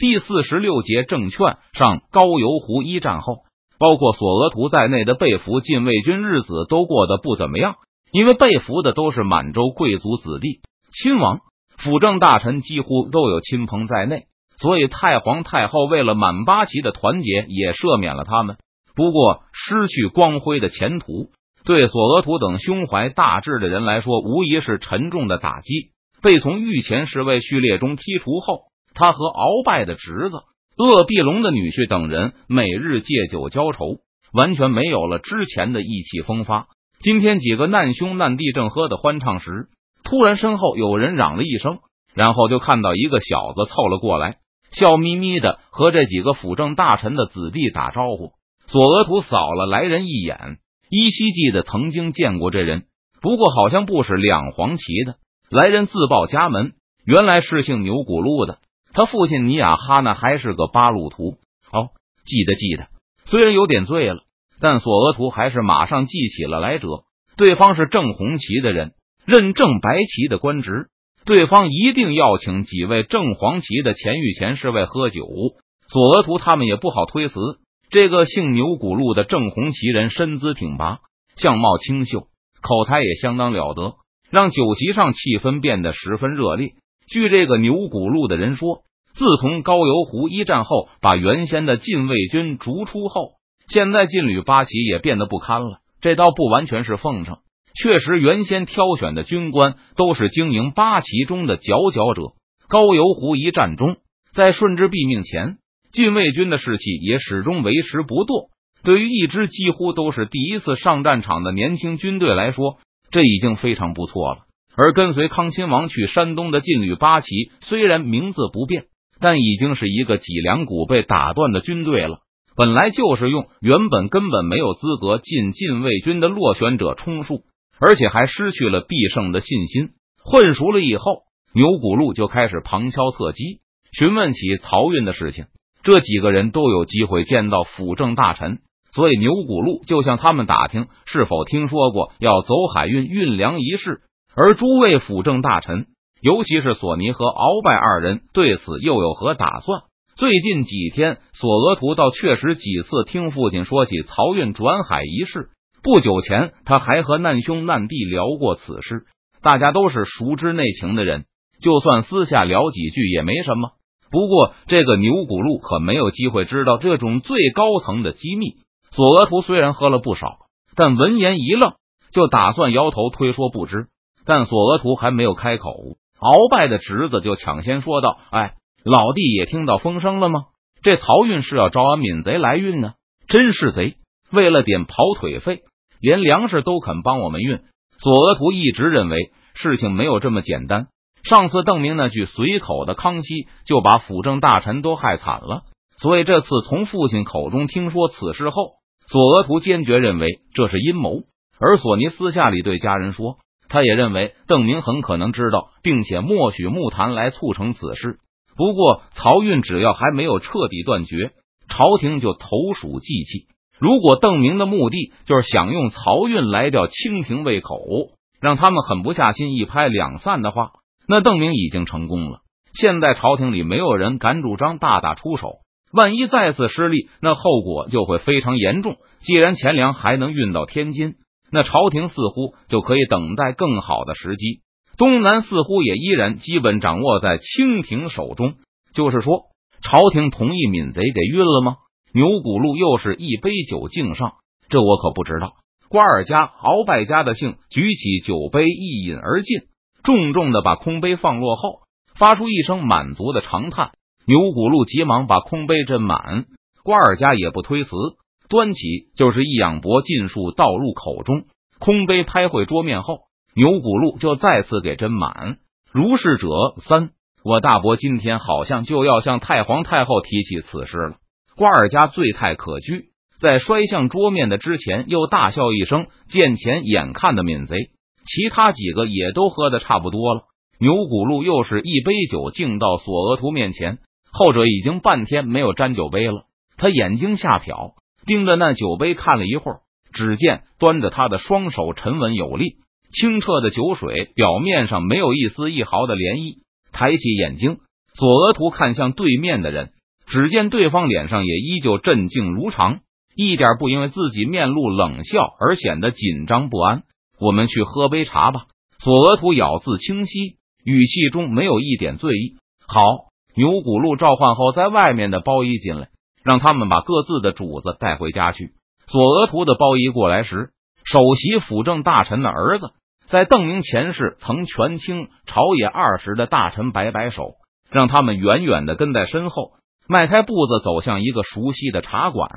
第四十六节证券上高邮湖一战后，包括索额图在内的被俘禁卫军日子都过得不怎么样，因为被俘的都是满洲贵族子弟，亲王、辅政大臣几乎都有亲朋在内，所以太皇太后为了满八旗的团结，也赦免了他们。不过，失去光辉的前途，对索额图等胸怀大志的人来说，无疑是沉重的打击。被从御前侍卫序列中剔除后。他和鳌拜的侄子鄂必龙的女婿等人每日借酒浇愁，完全没有了之前的意气风发。今天几个难兄难弟正喝得欢畅时，突然身后有人嚷了一声，然后就看到一个小子凑了过来，笑眯眯的和这几个辅政大臣的子弟打招呼。索额图扫了来人一眼，依稀记得曾经见过这人，不过好像不是两黄旗的。来人自报家门，原来是姓牛古路的。他父亲尼亚哈那还是个八路图哦，记得记得。虽然有点醉了，但索额图还是马上记起了来者。对方是正红旗的人，任正白旗的官职。对方一定要请几位正黄旗的前御前侍卫喝酒。索额图他们也不好推辞。这个姓牛骨路的正红旗人身姿挺拔，相貌清秀，口才也相当了得，让酒席上气氛变得十分热烈。据这个牛骨路的人说，自从高邮湖一战后，把原先的禁卫军逐出后，现在禁旅八旗也变得不堪了。这倒不完全是奉承，确实原先挑选的军官都是经营八旗中的佼佼者。高邮湖一战中，在顺治毙命前，禁卫军的士气也始终维持不堕。对于一支几乎都是第一次上战场的年轻军队来说，这已经非常不错了。而跟随康亲王去山东的禁旅八旗，虽然名字不变，但已经是一个脊梁骨被打断的军队了。本来就是用原本根本没有资格进禁卫军的落选者充数，而且还失去了必胜的信心。混熟了以后，牛骨路就开始旁敲侧击询问起漕运的事情。这几个人都有机会见到辅政大臣，所以牛骨路就向他们打听是否听说过要走海运运粮一事。而诸位辅政大臣，尤其是索尼和鳌拜二人，对此又有何打算？最近几天，索额图倒确实几次听父亲说起漕运转海一事。不久前，他还和难兄难弟聊过此事。大家都是熟知内情的人，就算私下聊几句也没什么。不过，这个牛骨路可没有机会知道这种最高层的机密。索额图虽然喝了不少，但闻言一愣，就打算摇头推说不知。但索额图还没有开口，鳌拜的侄子就抢先说道：“哎，老弟也听到风声了吗？这漕运是要招安闽贼来运呢？真是贼！为了点跑腿费，连粮食都肯帮我们运。”索额图一直认为事情没有这么简单。上次邓明那句随口的康熙就把辅政大臣都害惨了，所以这次从父亲口中听说此事后，索额图坚决认为这是阴谋。而索尼私下里对家人说。他也认为邓明很可能知道，并且默许木坛来促成此事。不过，漕运只要还没有彻底断绝，朝廷就投鼠忌器。如果邓明的目的就是想用漕运来吊清廷胃口，让他们狠不下心一拍两散的话，那邓明已经成功了。现在朝廷里没有人敢主张大打出手，万一再次失利，那后果就会非常严重。既然钱粮还能运到天津。那朝廷似乎就可以等待更好的时机，东南似乎也依然基本掌握在清廷手中。就是说，朝廷同意闽贼给运了吗？牛骨路又是一杯酒敬上，这我可不知道。瓜尔佳、鳌拜家的姓举起酒杯一饮而尽，重重的把空杯放落后，发出一声满足的长叹。牛骨路急忙把空杯斟满，瓜尔佳也不推辞。端起就是一仰脖，尽数倒入口中。空杯拍回桌面后，牛骨路就再次给斟满。如是者三，我大伯今天好像就要向太皇太后提起此事了。瓜尔佳醉态可掬，在摔向桌面的之前，又大笑一声。见钱眼看的闽贼，其他几个也都喝的差不多了。牛骨路又是一杯酒敬到索额图面前，后者已经半天没有沾酒杯了，他眼睛下瞟。盯着那酒杯看了一会儿，只见端着他的双手沉稳有力，清澈的酒水表面上没有一丝一毫的涟漪。抬起眼睛，索额图看向对面的人，只见对方脸上也依旧镇静如常，一点不因为自己面露冷笑而显得紧张不安。我们去喝杯茶吧。索额图咬字清晰，语气中没有一点醉意。好，牛骨鹿召唤后，在外面的包衣进来，让他们把各自的主子带回家去。索额图的包衣过来时，首席辅政大臣的儿子在邓明前世曾权倾朝野二十的大臣摆摆手，让他们远远的跟在身后，迈开步子走向一个熟悉的茶馆。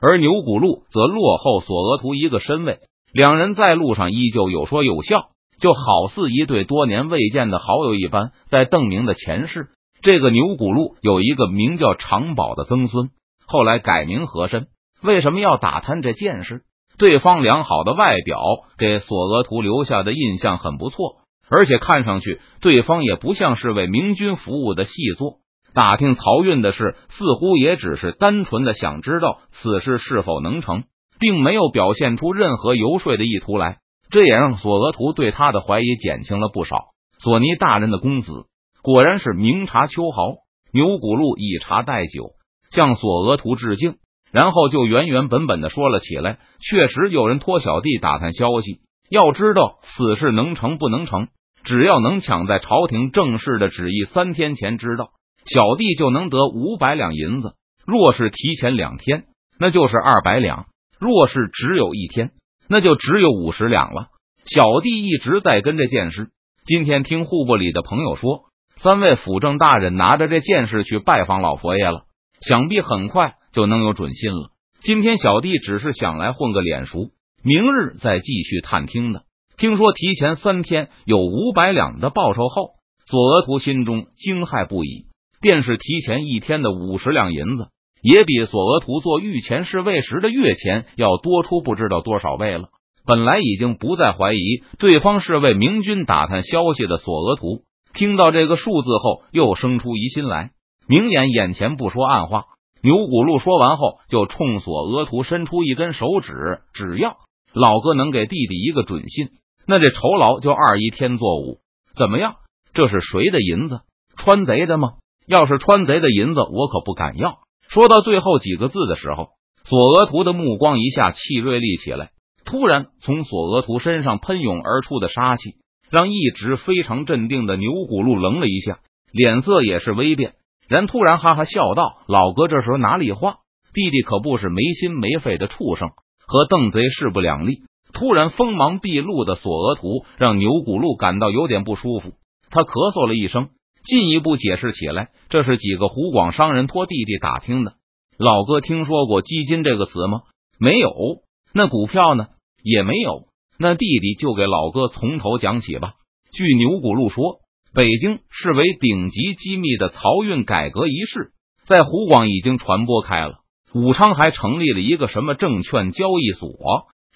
而牛骨路则落后索额图一个身位，两人在路上依旧有说有笑，就好似一对多年未见的好友一般。在邓明的前世，这个牛骨路有一个名叫长宝的曾孙，后来改名和珅。为什么要打探这件事？对方良好的外表给索额图留下的印象很不错，而且看上去对方也不像是为明军服务的细作。打听漕运的事，似乎也只是单纯的想知道此事是否能成，并没有表现出任何游说的意图来。这也让索额图对他的怀疑减轻了不少。索尼大人的公子果然是明察秋毫。牛骨路以茶代酒，向索额图致敬。然后就原原本本的说了起来。确实有人托小弟打探消息，要知道此事能成不能成，只要能抢在朝廷正式的旨意三天前知道，小弟就能得五百两银子。若是提前两天，那就是二百两；若是只有一天，那就只有五十两了。小弟一直在跟着剑师，今天听户部里的朋友说，三位辅政大人拿着这件事去拜访老佛爷了，想必很快。就能有准信了。今天小弟只是想来混个脸熟，明日再继续探听的。听说提前三天有五百两的报酬后，索额图心中惊骇不已。便是提前一天的五十两银子，也比索额图做御前侍卫时的月钱要多出不知道多少倍了。本来已经不再怀疑对方是为明军打探消息的索额图，听到这个数字后，又生出疑心来。明眼眼前不说暗话。牛骨路说完后，就冲索额图伸出一根手指，只要老哥能给弟弟一个准信，那这酬劳就二一天作五。怎么样？这是谁的银子？川贼的吗？要是川贼的银子，我可不敢要。说到最后几个字的时候，索额图的目光一下气锐利起来。突然，从索额图身上喷涌而出的杀气，让一直非常镇定的牛骨路愣了一下，脸色也是微变。然突然哈哈笑道：“老哥，这时候哪里话？弟弟可不是没心没肺的畜生，和邓贼势不两立。”突然锋芒毕露的索额图让牛骨路感到有点不舒服，他咳嗽了一声，进一步解释起来：“这是几个湖广商人托弟弟打听的。老哥听说过基金这个词吗？没有。那股票呢？也没有。那弟弟就给老哥从头讲起吧。据牛骨路说。”北京视为顶级机密的漕运改革仪式，在湖广已经传播开了。武昌还成立了一个什么证券交易所，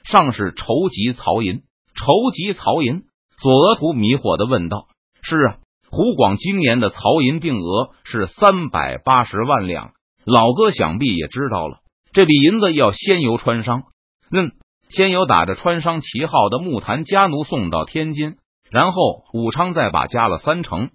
上市筹集漕银。筹集漕银，索额图迷惑的问道：“是啊，湖广今年的漕银定额是三百八十万两。老哥想必也知道了，这笔银子要先由川商，嗯，先由打着川商旗号的木坛家奴送到天津。”然后武昌再把加了三成，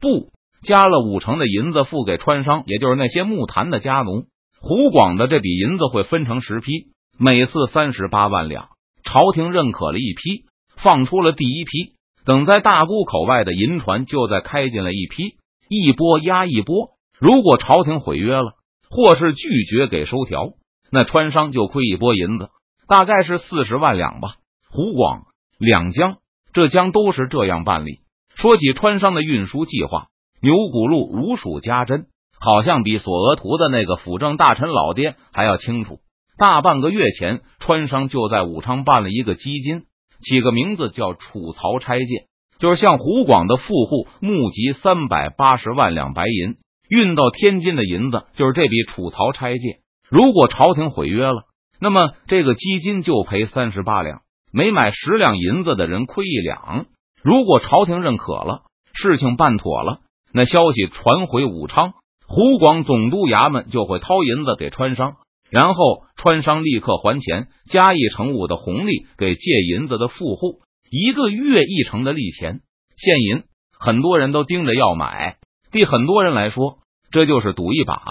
不加了五成的银子付给川商，也就是那些木坛的家奴。湖广的这笔银子会分成十批，每次三十八万两。朝廷认可了一批，放出了第一批。等在大沽口外的银船就再开进来一批，一波压一波。如果朝廷毁约了，或是拒绝给收条，那川商就亏一波银子，大概是四十万两吧。湖广两江。这将都是这样办理。说起川商的运输计划，牛骨路如数家珍，好像比索额图的那个辅政大臣老爹还要清楚。大半个月前，川商就在武昌办了一个基金，起个名字叫“储曹拆借”，就是向湖广的富户募集三百八十万两白银，运到天津的银子就是这笔储曹拆借。如果朝廷毁约了，那么这个基金就赔三十八两。每买十两银子的人亏一两。如果朝廷认可了，事情办妥了，那消息传回武昌，湖广总督衙门就会掏银子给川商，然后川商立刻还钱，加一成五的红利给借银子的富户，一个月一成的利钱现银。很多人都盯着要买，对很多人来说，这就是赌一把，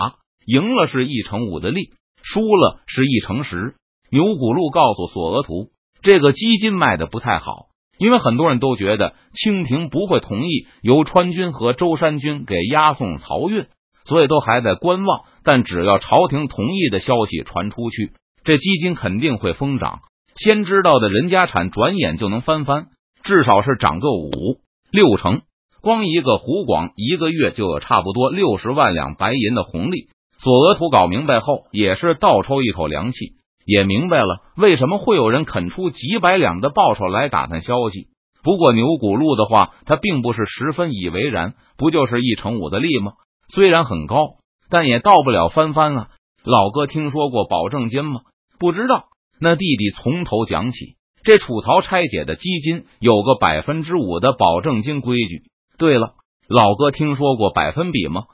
赢了是一成五的利，输了是一成十。牛骨禄告诉索额图，这个基金卖的不太好，因为很多人都觉得清廷不会同意由川军和舟山军给押送漕运，所以都还在观望。但只要朝廷同意的消息传出去，这基金肯定会疯涨。先知道的人家产，转眼就能翻番，至少是涨个五六成。光一个湖广一个月就有差不多六十万两白银的红利。索额图搞明白后，也是倒抽一口凉气。也明白了为什么会有人肯出几百两的报酬来打探消息。不过牛骨路的话，他并不是十分以为然。不就是一成五的利吗？虽然很高，但也到不了翻番啊。老哥听说过保证金吗？不知道。那弟弟从头讲起。这楚陶拆解的基金有个百分之五的保证金规矩。对了，老哥听说过百分比吗？